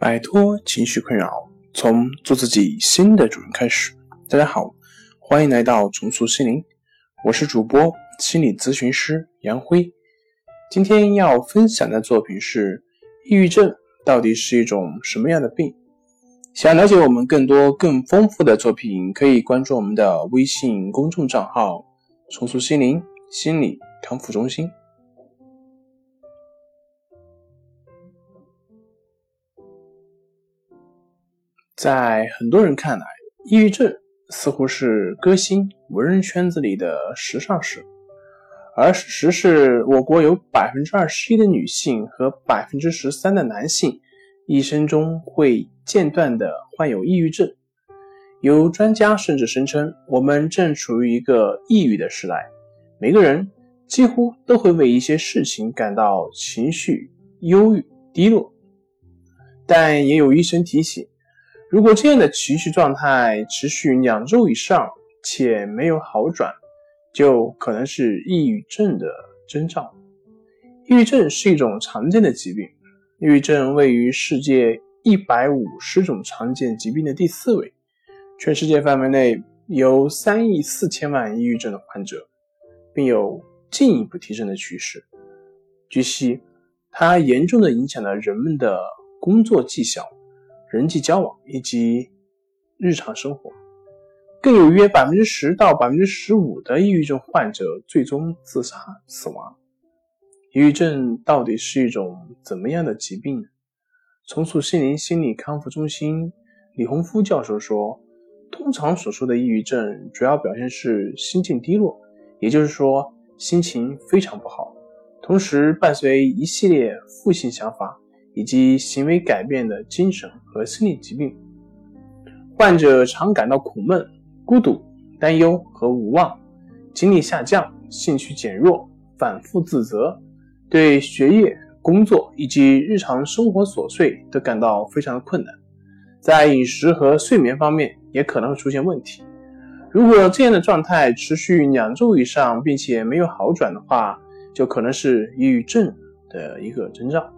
摆脱情绪困扰，从做自己新的主人开始。大家好，欢迎来到重塑心灵，我是主播心理咨询师杨辉。今天要分享的作品是：抑郁症到底是一种什么样的病？想了解我们更多更丰富的作品，可以关注我们的微信公众账号“重塑心灵心理康复中心”。在很多人看来，抑郁症似乎是歌星、文人圈子里的时尚事，而事实是我国有百分之二十一的女性和百分之十三的男性一生中会间断的患有抑郁症。有专家甚至声称，我们正处于一个抑郁的时代，每个人几乎都会为一些事情感到情绪忧郁、低落。但也有医生提醒。如果这样的情绪状态持续两周以上且没有好转，就可能是抑郁症的征兆。抑郁症是一种常见的疾病，抑郁症位于世界一百五十种常见疾病的第四位。全世界范围内有三亿四千万抑郁症的患者，并有进一步提升的趋势。据悉，它严重的影响了人们的工作绩效。人际交往以及日常生活，更有约百分之十到百分之十五的抑郁症患者最终自杀死亡。抑郁症到底是一种怎么样的疾病呢？重塑心灵心理康复中心李洪夫教授说，通常所说的抑郁症主要表现是心境低落，也就是说心情非常不好，同时伴随一系列负性想法。以及行为改变的精神和心理疾病，患者常感到苦闷、孤独、担忧和无望，精力下降，兴趣减弱，反复自责，对学业、工作以及日常生活琐碎都感到非常的困难，在饮食和睡眠方面也可能会出现问题。如果这样的状态持续两周以上，并且没有好转的话，就可能是抑郁症的一个征兆。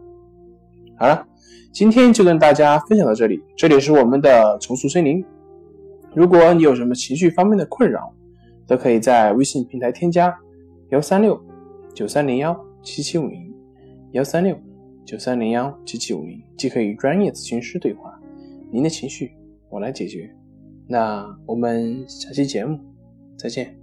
好了，今天就跟大家分享到这里。这里是我们的重塑森林。如果你有什么情绪方面的困扰，都可以在微信平台添加幺三六九三零幺七七五零幺三六九三零幺七七五零，即可与专业咨询师对话。您的情绪我来解决。那我们下期节目再见。